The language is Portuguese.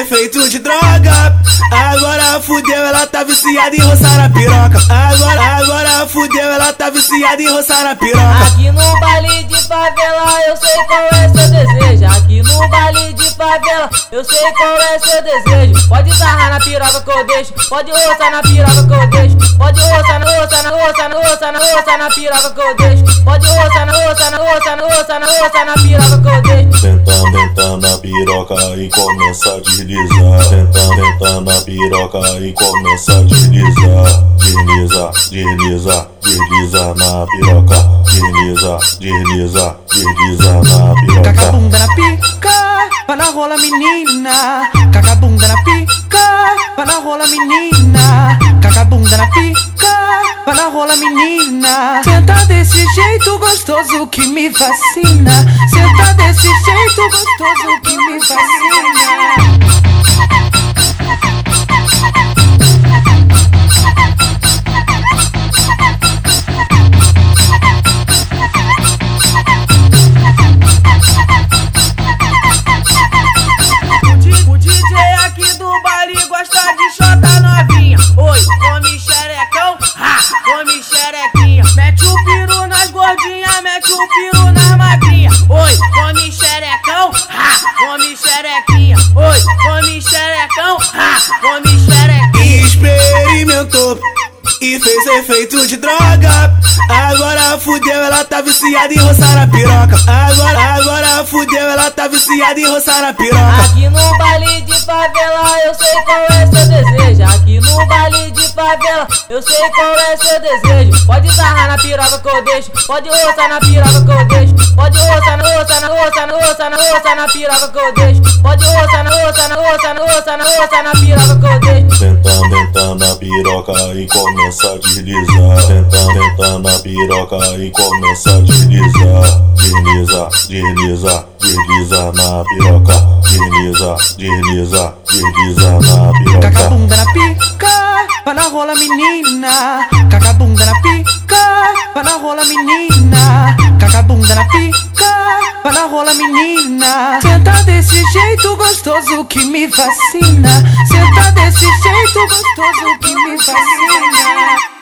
efeito de droga. Agora fudeu, ela tá viciada em roçar a piroca. Agora, agora fudeu, ela tá viciada em roçar a piroca. Aqui no baile de favela eu sei qual é seu desejo. Aqui no baile de favela eu sei qual é seu desejo. Pode zarrar na piroca que eu deixo, pode roçar na piroca que eu deixo. Pode roçar roça, na roça na piroca que eu deixo. Pode roçar na roça, na roça, na roça, na roça na piroca que eu deixo. Senta, senta na piroca e começa a deslizar. Senta, senta na piroca e começa a deslizar. Desliza, desliza, desliza na piroca. Desliza, desliza, desliza na Caca piroca. bunda na pica, vai na rola menina. Caca bunda na pica, vai na rola menina. Caca bunda na pica, na rola menina. Senta desse jeito gostoso que me fascina. Senta desse jeito gostoso que me fascina. Efeito de droga. Agora fudeu, ela tá viciada em roçar a piroca. Agora, agora fudeu, ela tá viciada em roçar a piroca. Aqui no baile de favela eu sei qual é seu desejo. Aqui no baile de favela eu sei qual é seu desejo. Pode zarrar na piroca que eu deixo, pode roçar na piroca que eu deixo. Pode roçar na roça, na roça, na roça, na roça na piroca que eu deixo. Pode roçar na roça, na roça, na roça, na roça na piroca que eu deixo. Senta, senta na piroca e começa a deslizar. Senta, senta na piroca e começa a deslizar. Desliza, desliza, desliza na piroca. Desliza, desliza, desliza na piroca. bunda na pica, vai na rola menina. Caca bunda na pica, vai na rola menina. Caca bunda na pica, vai na rola menina. Senta desse jeito gostoso que me fascina. Senta desse jeito gostoso que me fascina.